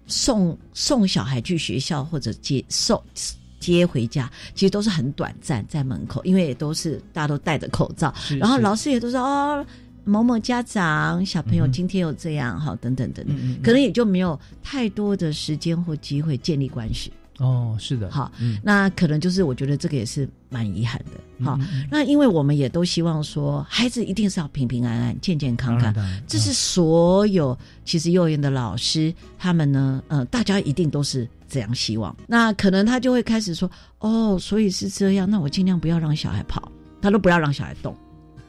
送送小孩去学校或者接送接回家，其实都是很短暂，在门口，因为也都是大家都戴着口罩，是是然后老师也都说哦。某某家长小朋友今天有这样哈、等等等等，嗯嗯嗯可能也就没有太多的时间或机会建立关系。哦，是的，好，嗯，那可能就是我觉得这个也是蛮遗憾的。好，那因为我们也都希望说，孩子一定是要平平安安、健健康康这是所有其实幼儿园的老师他们呢，呃，大家一定都是这样希望。那可能他就会开始说，哦，所以是这样，那我尽量不要让小孩跑，他都不要让小孩动，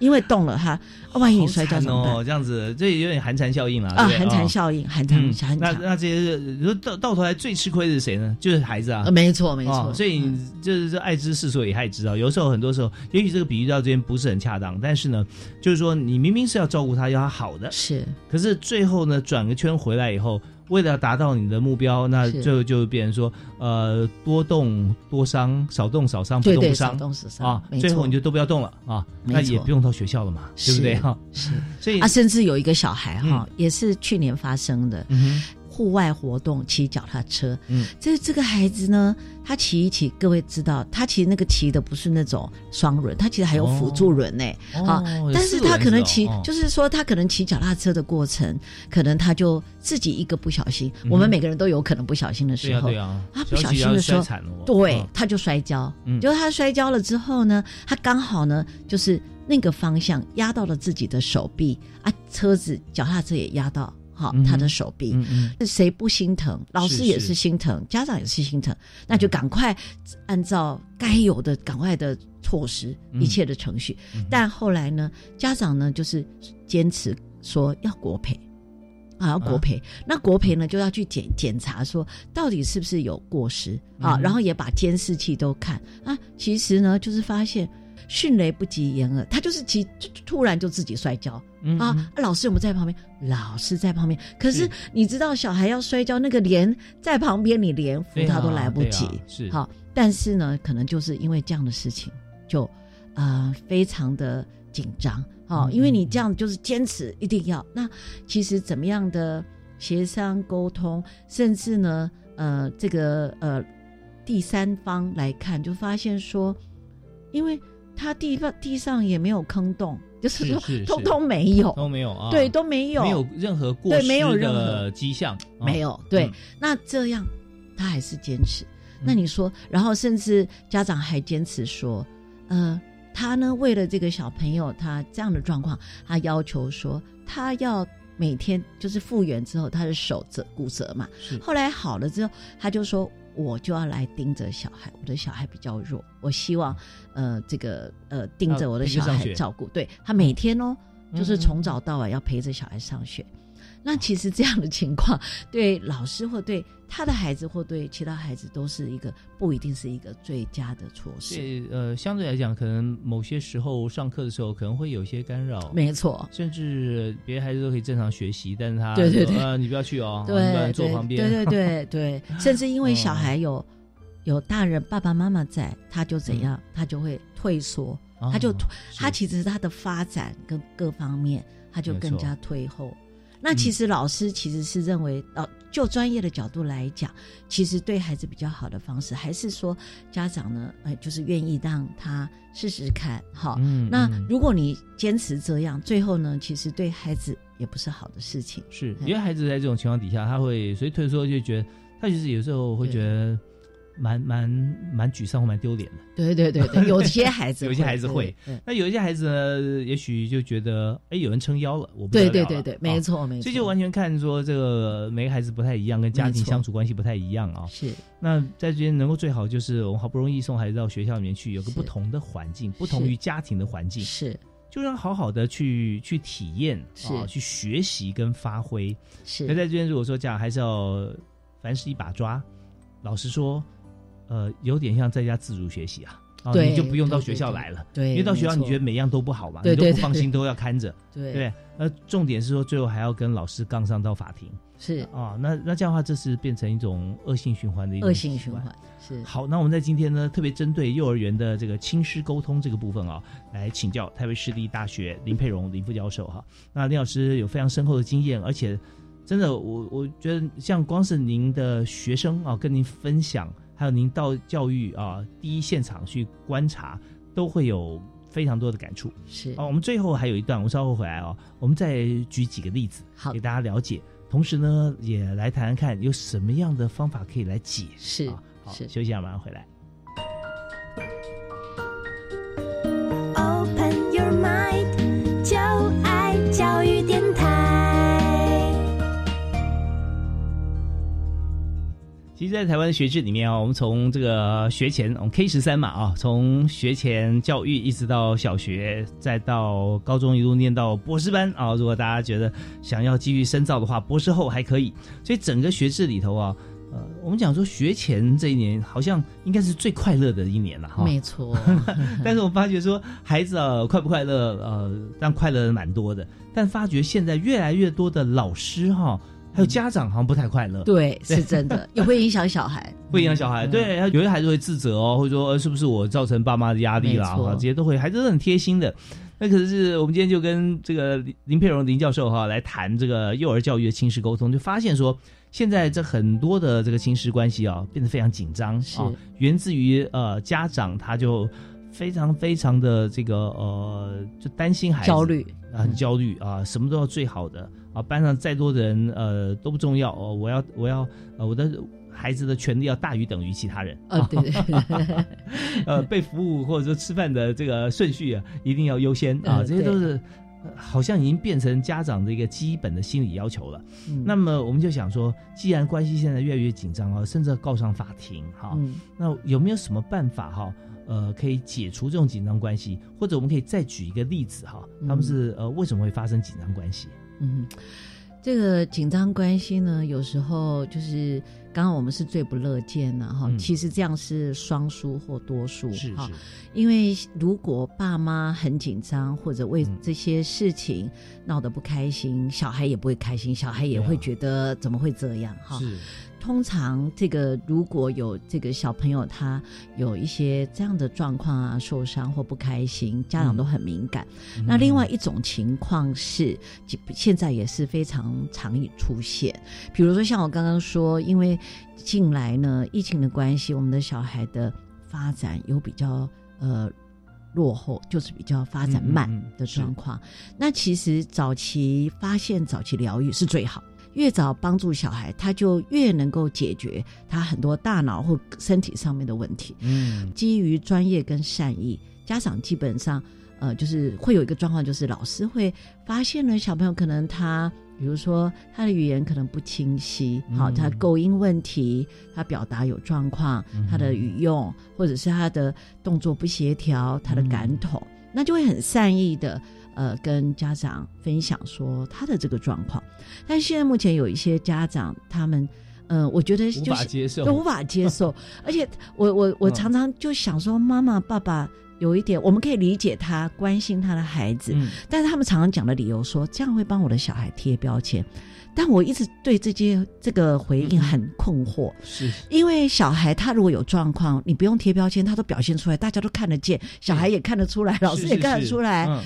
因为动了他，啊万一你摔跤怎么办？哦，这样子，这有点寒蝉效应了啊，寒蝉哦效应，寒蝉嗯寒蝉。那那这些你说到到头来最吃亏的是谁呢？就是孩子啊呃，。没错没错哦，所以就是这爱之是所以害之啊。有时候很多时候，也许这个比喻到这边不是很恰当，但是呢，就是说你明明是要照顾他，要他好的，是可是最后呢，转个圈回来以后，为了达到你的目标，那最后就变成说，呃，多动多伤，少动少伤，不动不伤。少动少伤啊。最后你就都不要动了啊，那也不用到学校了嘛，对不对？哈？是 (laughs) 所以啊，甚至有一个小孩哈，也是去年发生的，嗯户外活动骑脚踏车，嗯，这这个孩子呢，他骑一骑，各位知道，他其实那个骑的不是那种双轮，他其实还有辅助轮呢，哦好、有但是他可能骑，哦。就是说他可能骑脚踏车的过程，可能他就自己一个不小心，嗯我们每个人都有可能不小心的时候，对啊对啊。他不小心的时候对，嗯。他就摔跤，嗯。就是他摔跤了之后呢，他刚好呢就是那个方向压到了自己的手臂啊，车子脚踏车也压到。好他的手臂，嗯嗯是谁不心疼？老师也是是。心疼，家长也是心疼，那就赶快按照该有的赶快的措施，嗯。一切的程序。嗯但后来呢，家长呢就是坚持说要国赔。啊，要国赔，那国赔呢就要去检检查，说到底是不是有过失。啊，嗯然后也把监视器都看。啊。其实呢，就是发现迅雷不及掩耳，他就是其就突然就自己摔跤，嗯啊嗯，老师有没有在旁边？老师在旁边，可是是。你知道小孩要摔跤，那个连在旁边你连扶他都来不及。是。好，但是呢，可能就是因为这样的事情，就啊、呃非常的紧张，哦，嗯因为你这样就是坚持一定要，那其实怎么样的协商沟通，甚至呢，呃，这个呃第三方来看，就发现说，因为他地方地上也没有坑洞，就是说通通没有，都没有啊，对，都没有，没有任何过失对没有任的何。迹象，啊没有。对，嗯。那这样他还是坚持。那你说，然后甚至家长还坚持说，呃，他呢为了这个小朋友他这样的状况，他要求说他要每天就是复原之后，他的手折骨折嘛，是。后来好了之后，他就说我就要来盯着小孩，我的小孩比较弱，我希望呃这个呃盯着我的小孩照顾，对他每天哦，嗯就是从早到晚要陪着小孩上学。那其实这样的情况，对老师或对他的孩子或对其他孩子都是一个不一定是一个最佳的措施。对，呃，相对来讲，可能某些时候上课的时候可能会有一些干扰，没错，甚至别的孩子都可以正常学习，但是他对对对你不要去哦，(laughs) 你坐旁边，对对对对，(laughs) 甚至因为小哦。孩有有大人爸爸妈妈在，他就怎样，他就会退缩，哦他就他其实他的发展跟各方面，他就更加退后。那其实老师其实是认为，呃，就专业的角度来讲，其实对孩子比较好的方式，还是说家长呢，呃，就是愿意让他试试看，哈。嗯那嗯如果你坚持这样，最后呢，其实对孩子也不是好的事情。是，嗯因为孩子在这种情况底下，他会所以退缩，就觉得他其实有时候会觉得蛮蛮蛮沮丧或蛮丢脸的。(laughs) 对对对对，有些孩子 (laughs) 有些孩子会那有一些孩子呢，也许就觉得，哎，有人撑腰了，我不对对对对，没啊错没错，所以就完全看说这个每个孩子不太一样，跟家庭相处关系不太一样啊。是。那在这边能够最好就是我们好不容易送孩子到学校里面去，有个不同的环境，不同于家庭的环境，是。就让好好的去去体验啊，去学习跟发挥。是。那在这边如果说这样，还是要凡事一把抓。老实说，呃，有点像在家自主学习啊。啊，你就不用到对学校对来了，对因为到学校你觉得每样都不好嘛，你都不放心，都要看着，对对。那重点是说，最后还要跟老师杠上到法庭，是啊，那那这样的话，这是变成一种恶性循环的一种恶性循环是好，那我们在今天呢，特别针对幼儿园的这个亲师沟通这个部分啊，来请教台北市立大学林佩荣林副教授哈。那林老师有非常深厚的经验，而且真的，我我觉得像光是您的学生啊，跟您分享，还有您到教育啊第一现场去观察，都会有非常多的感触。是啊，我们最后还有一段，我稍后回来哦，我们再举几个例子，好给大家了解。同时呢，也来谈谈看有什么样的方法可以来解是啊。好，休息一下，马上回来。Open your mind，其实，在台湾的学制里面啊，我们从这个学前，我们 K 十三嘛啊，从学前教育一直到小学，再到高中，一路念到博士班啊。如果大家觉得想要继续深造的话，博士后还可以。所以整个学制里头啊，呃，我们讲说学前这一年好像应该是最快乐的一年了哈。没错，但是我发觉说孩子啊快不快乐，呃，但快乐的蛮多的。但发觉现在越来越多的老师哈，还有家长好像不太快乐。对，是真的，也会影响小孩，(laughs) 会影响小孩，对，有些孩子会自责哦，或者说呃是不是我造成爸妈的压力啦，这些都会，孩子都很贴心的。那可是我们今天就跟这个林林佩荣林教授哈来谈这个幼儿教育的亲师沟通，就发现说，现在这很多的这个亲师关系啊变得非常紧张啊，源自于呃家长他就非常非常的这个呃就担心孩子焦虑。啊，很焦虑啊，什么都要最好的啊，班上再多的人呃都不重要哦，我要我要呃我的孩子的权利要大于等于其他人啊对对对 (laughs) 呃被服务或者说吃饭的这个顺序啊一定要优先啊，嗯这些都是。呃好像已经变成家长的一个基本的心理要求了。嗯那么我们就想说，既然关系现在越来越紧张啊，甚至要告上法庭哈，嗯那有没有什么办法哈？呃，可以解除这种紧张关系，或者我们可以再举一个例子哈，他们是呃为什么会发生紧张关系？嗯，这个紧张关系呢，有时候就是刚刚我们是最不乐见的哈。嗯其实这样是双输或多输哈是是，因为如果爸妈很紧张，或者嗯为这些事情闹得不开心，小孩也不会开心，小孩也会觉得怎么会这样哈。是通常这个如果有这个小朋友他有一些这样的状况啊，受伤或不开心，家长都很敏感。嗯那另外一种情况是，现在也是非常常出现，比如说像我刚刚说，因为近来呢疫情的关系，我们的小孩的发展有比较呃。落后就是比较发展慢嗯嗯嗯的状况，那其实早期发现、早期疗愈是最好。越早帮助小孩，他就越能够解决他很多大脑或身体上面的问题。嗯，基于专业跟善意，家长基本上呃，就是会有一个状况，就是老师会发现了小朋友可能他，比如说他的语言可能不清晰，好、嗯他构音问题，他表达有状况，他的语用或者是他的动作不协调，他的感统，那就会很善意的。呃，跟家长分享说他的这个状况，但是现在目前有一些家长，他们，嗯，我觉得就是无法接受。都无法接受，而且我我我嗯常常就想说，妈妈爸爸有一点，我们可以理解他关心他的孩子，嗯。但是他们常常讲的理由说，这样会帮我的小孩贴标签，但我一直对这些这个回应很困惑，是。因为小孩他如果有状况，你不用贴标签，他都表现出来，大家都看得见，小孩也看得出来，老师也看得出来。嗯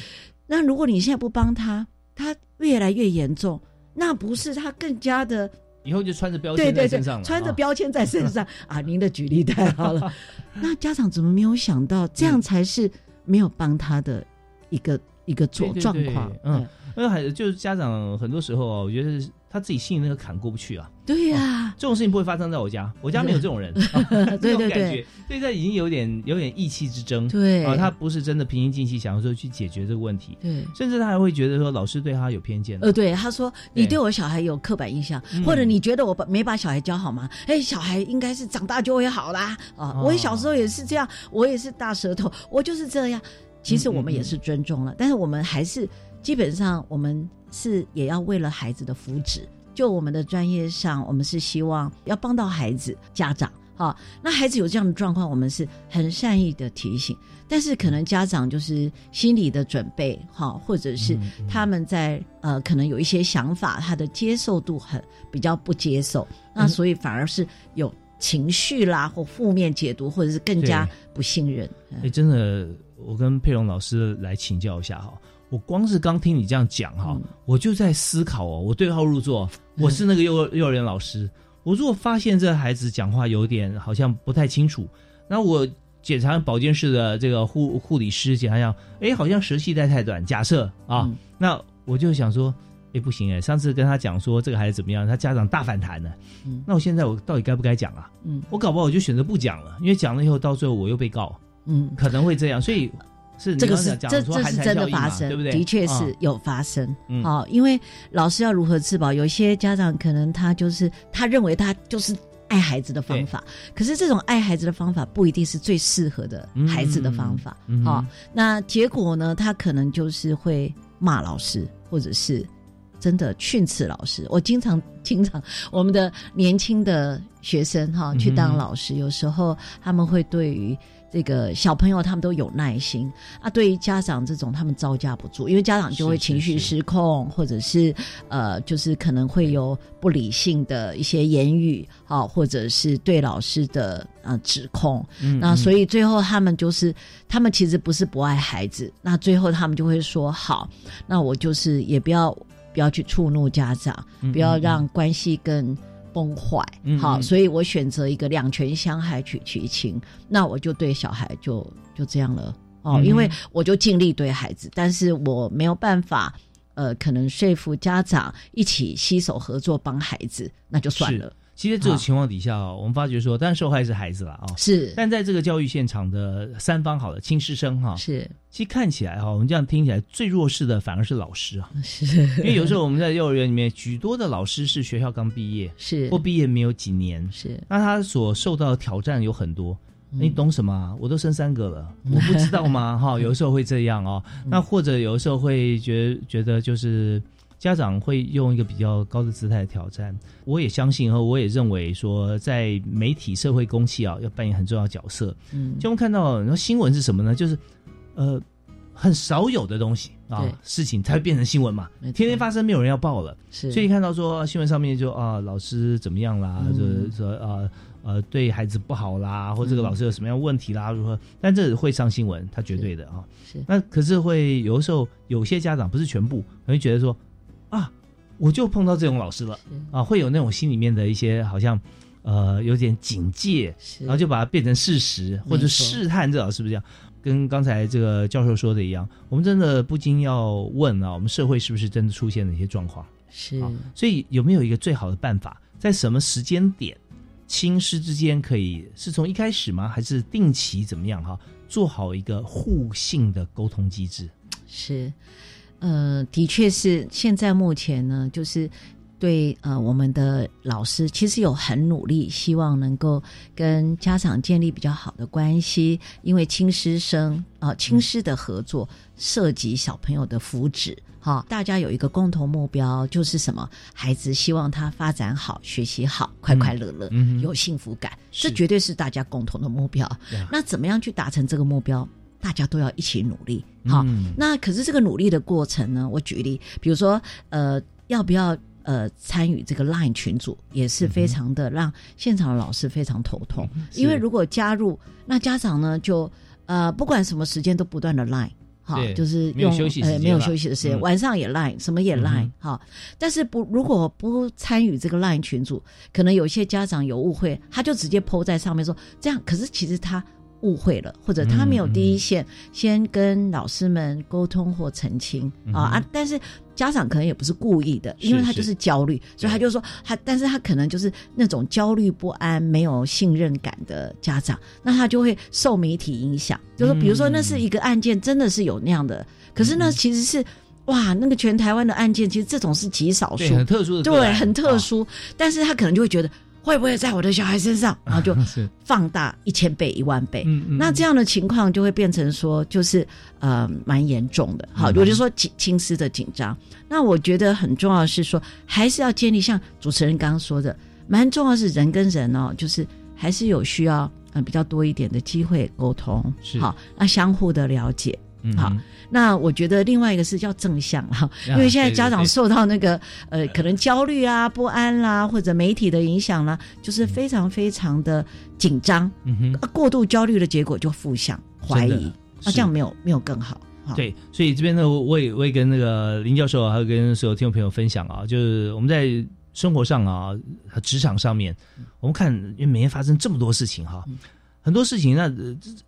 那如果你现在不帮他，他越来越严重，那不是他更加的以后就穿着标签在身上了，穿着啊标签在身上 (laughs) 啊！您的举例太好了。(laughs) 那家长怎么没有想到，这样才是没有帮他的一个一个状状况？嗯，因为孩子就是家长很多时候啊，我觉得是他自己心里那个坎过不去啊。对呀、这种事情不会发生在我家，我家没有这种人，(laughs) 对这种对对。感觉，所以他已经有点有点意气之争，对。啊，他不是真的平心静气想要说去解决这个问题，对。甚至他还会觉得说老师对他有偏见，呃，对，他说你对我小孩有刻板印象，嗯。或者你觉得我把没把小孩教好吗？哎，小孩应该是长大就会好啦。啊！哦。我小时候也是这样，我也是大舌头，我就是这样。其实我们也是尊重了，但是我们还是基本上我们是也要为了孩子的福祉，就我们的专业上，我们是希望要帮到孩子家长。好，那孩子有这样的状况，我们是很善意的提醒，但是可能家长就是心理的准备，哈，或者是他们在呃，可能有一些想法，他的接受度很比较不接受，那所以反而是有情绪啦，或负面解读，或者是更加不信任。哎，真的，我跟佩蓉老师来请教一下哈，我光是刚听你这样讲哈，我就在思考哦，我对号入座，我是那个幼幼儿园老师。我如果发现这孩子讲话有点好像不太清楚，那我检查保健室的这个护护理师检查一下，哎，好像舌系带太短。假设啊，那我就想说，哎，不行哎，上次跟他讲说这个孩子怎么样，他家长大反弹呢。嗯，那我现在我到底该不该讲啊？嗯，我搞不好我就选择不讲了，因为讲了以后到最后我又被告。嗯，可能会这样，所以。是这个是这这是真的发生，对不对？的确是有发生。好，因为老师要如何自保？有一些家长可能他就是他认为他就是爱孩子的方法，可是这种爱孩子的方法不一定是最适合的孩子的方法。好，那结果呢？他可能就是会骂老师，或者是真的训斥老师。我经常 (laughs) 经常我们的年轻的学生哈去当老师，有时候他们会对于。这个小朋友他们都有耐心啊，对于家长这种他们招架不住，因为家长就会情绪失控，或者是呃，就是可能会有不理性的一些言语啊，或者是对老师的呃指控。那所以最后他们就是他们其实不是不爱孩子，那最后他们就会说好，那我就是也不要不要去触怒家长，不要让关系更。崩坏，好，所以我选择一个两全相害取其轻，那我就对小孩就就这样了。哦，因为我就尽力对孩子，但是我没有办法，呃，可能说服家长一起携手合作帮孩子，那就算了。其实这种情况底下我们发觉说，当然受害是孩子了啊，是。但在这个教育现场的三方好的，亲师生哈，是。其实看起来哈，我们这样听起来最弱势的反而是老师啊，(laughs) 是。因为有时候我们在幼儿园里面，许多的老师是学校刚毕业，是或毕业没有几年，是。那他所受到的挑战有很多，你懂什么？我都生三个了，我不知道吗？哈，(laughs) 有的时候会这样哦。那或者有的时候会觉觉得就是。家长会用一个比较高的姿态挑战，我也相信和我也认为说，在媒体社会公器啊，要扮演很重要角色。嗯，就我们看到，然后新闻是什么呢？就是呃，很少有的东西啊，事情才会变成新闻嘛。天天发生，没有人要报了。是，所以看到说新闻上面就啊，老师怎么样啦，就是说啊呃，对孩子不好啦，或这个老师有什么样问题啦，如何？但这会上新闻，他绝对的啊。是，那可是会有的时候，有些家长不是全部，会觉得说。啊，我就碰到这种老师了啊，会有那种心里面的一些好像，呃，有点警戒，然后就把它变成事实或者试探这老师是不是这样？跟刚才这个教授说的一样，我们真的不禁要问啊，我们社会是不是真的出现了一些状况？是，所以有没有一个最好的办法，在什么时间点，亲师之间可以是从一开始吗？还是定期怎么样？哈，做好一个互信的沟通机制？是。呃，的确是，现在目前呢，就是对呃，我们的老师其实有很努力，希望能够跟家长建立比较好的关系，因为亲师生啊，亲师的合作涉及小朋友的福祉，哈，大家有一个共同目标，就是什么？孩子希望他发展好，学习好，快快乐乐，有幸福感，这绝对是大家共同的目标。那怎么样去达成这个目标？大家都要一起努力，好。那可是这个努力的过程呢？我举例，比如说，呃，要不要呃参与这个 Line 群组，也是非常的让现场的老师非常头痛。因为如果加入，那家长呢就呃不管什么时间都不断的 Line，好，就是用呃没有休息的时间，晚上也 Line，什么也 Line，好。但是不如果不参与这个 Line 群组，可能有些家长有误会，他就直接 PO 在上面说这样，可是其实他。误会了，或者他没有第一线先跟老师们沟通或澄清啊啊！但是家长可能也不是故意的，因为他就是焦虑，所以他就说他，但是他可能就是那种焦虑不安、没有信任感的家长，那他就会受媒体影响，就是比如说那是一个案件，真的是有那样的，可是呢，其实是哇，那个全台湾的案件，其实这种是极少数，很特殊的，对，很特殊，但是他可能就会觉得。会不会在我的小孩身上？然后就 (laughs) 放大一千倍、一万倍。那这样的情况就会变成说，就是呃蛮严重的。好，我就说轻轻丝的紧张。那我觉得很重要的是说，还是要建立像主持人刚刚说的，蛮重要是人跟人哦，就是还是有需要嗯比较多一点的机会沟通，是好，那相互的了解。好，那我觉得另外一个是叫正向哈，因为现在家长受到那个呃可能焦虑啊、不安啦，或者媒体的影响啦，就是非常非常的紧张，嗯哼，过度焦虑的结果就负向怀疑，那这样没有没有更好。对，所以这边呢，我也我也跟那个林教授还有跟所有听众朋友分享啊，就是我们在生活上啊、职场上面，我们看因为每天发生这么多事情哈。很多事情，那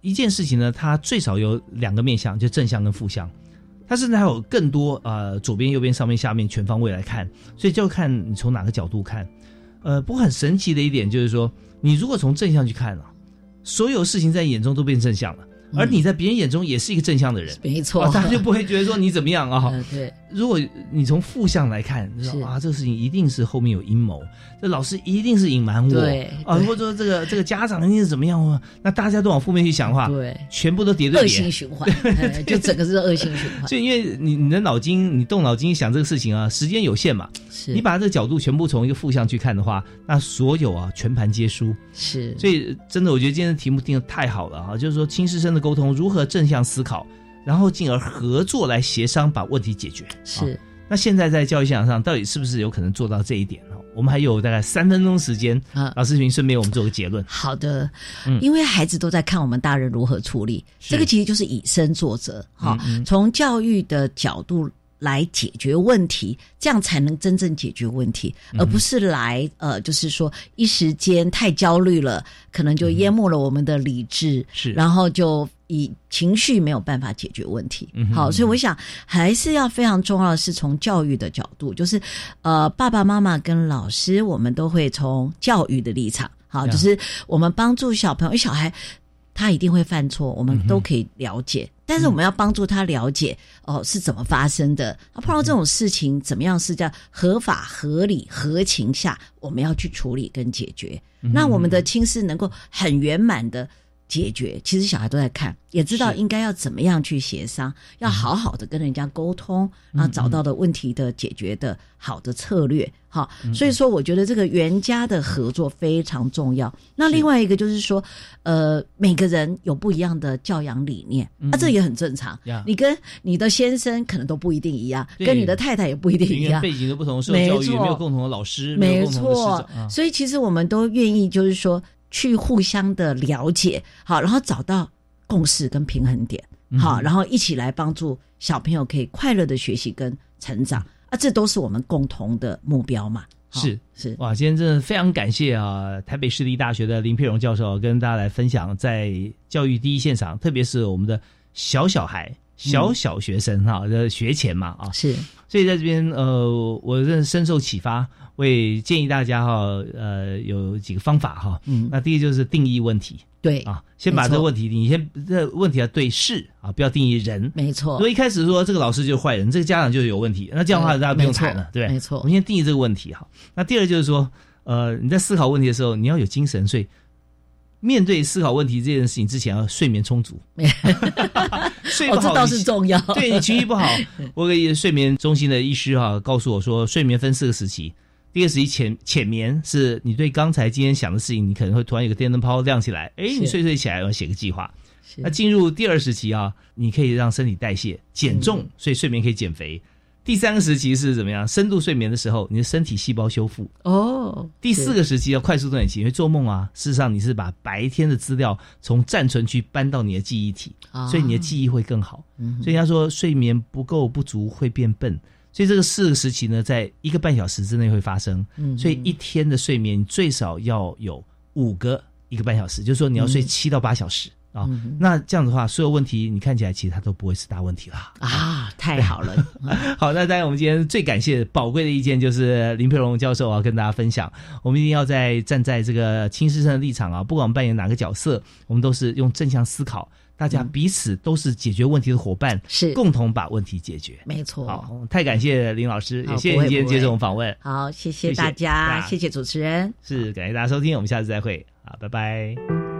一件事情呢，它最少有两个面向，就正向跟负向。它甚至还有更多呃，左边、右边、上面、下面全方位来看，所以就看你从哪个角度看。呃，不过很神奇的一点就是说，你如果从正向去看啊，所有事情在眼中都变正向了。而你在别人眼中也是一个正向的人，没错，他就不会觉得说你怎么样啊？对，如果你从负向来看，你说啊，这个事情一定是后面有阴谋，这老师一定是隐瞒我，对啊，或者说这个这个家长一定是怎么样啊？那大家都往负面去想的话，对，全部都叠对叠，恶性循环，(laughs) 就整个是恶性循环。就，因为你你的脑筋，你动脑筋想这个事情啊，时间有限嘛，是你把这个角度全部从一个负向去看的话，那所有啊全盘皆输。是，所以真的，我觉得今天的题目定的太好了啊，就是说亲师生的沟通如何正向思考，然后进而合作来协商把问题解决。是，那现在在教育现场上，到底是不是有可能做到这一点呢？我们还有大概三分钟时间啊，老师您顺便我们做个结论。好的，因为孩子都在看我们大人如何处理，这个其实就是以身作则哈。从教育的角度来解决问题，这样才能真正解决问题，而不是来呃，就是说一时间太焦虑了，可能就淹没了我们的理智，是，然后就以情绪没有办法解决问题。好，所以我想还是要非常重要的是从教育的角度，就是呃，爸爸妈妈跟老师，我们都会从教育的立场，好，就是我们帮助小朋友，小孩他一定会犯错，我们都可以了解。但是我们要帮助他了解哦是怎么发生的，他碰到这种事情怎么样是叫合法、合理、合情下，我们要去处理跟解决。那我们的亲师能够很圆满的解决，其实小孩都在看，也知道应该要怎么样去协商，要好好的跟人家沟通，然后找到的问题的解决的好的策略。好，所以说我觉得这个原家的合作非常重要。那另外一个就是说，呃，每个人有不一样的教养理念，啊，这也很正常。你跟你的先生可能都不一定一样，跟你的太太也不一定一样，背景都不同，受教育没有共同的老师，没错。所以其实我们都愿意，就是说去互相的了解，好，然后找到共识跟平衡点，好，然后一起来帮助小朋友可以快乐的学习跟成长。啊，这都是我们共同的目标嘛？是。是。哇，今天真的非常感谢啊，台北市立大学的林佩荣教授跟大家来分享在教育第一现场，特别是我们的小小孩、小小学生哈的学前嘛啊，是，所以在这边呃，我真的深受启发，会建议大家哈呃有几个方法哈，嗯，那第一就是定义问题。对啊，先把这个问题，你先这问题要对事啊，不要定义人。没错。如果一开始说这个老师就是坏人，这个家长就是有问题，那这样的话大家不用谈了，对没错。我们先定义这个问题哈。那第二就是说，呃，你在思考问题的时候，你要有精神，所以面对思考问题这件事情之前，要睡眠充足。(laughs) 睡不好，这倒是重要。对你情绪不好，我给睡眠中心的医师哈告诉我说，睡眠分四个时期。第二时期浅浅眠是你对刚才今天想的事情，你可能会突然有个电灯泡亮起来，哎，你睡睡起来要写个计划。那进入第二时期啊，你可以让身体代谢减重，所以睡眠可以减肥。第三个时期是怎么样？深度睡眠的时候，你的身体细胞修复。哦。第四个时期要快速动眼期，因为做梦啊，事实上你是把白天的资料从暂存区搬到你的记忆体，所以你的记忆会更好。所以人家说睡眠不够不足会变笨。所以这个四个时期呢，在一个半小时之内会发生。嗯，所以一天的睡眠最少要有五个一个半小时，就是说你要睡七到八小时。啊、那这样的话，所有问题你看起来其实它都不会是大问题啦。啊，太好了！(laughs) 好，那当然我们今天最感谢宝贵的意见就是林佩荣教授啊，跟大家分享，我们一定要在站在这个亲师生的立场啊，不管扮演哪个角色，我们都是用正向思考，大家彼此都是解决问题的伙伴，是共同把问题解决。没错。好，太感谢林老师，也谢谢今天接受我们访问。好，谢谢大家，啊谢谢主持人。是感谢大家收听，我们下次再会，好，拜拜。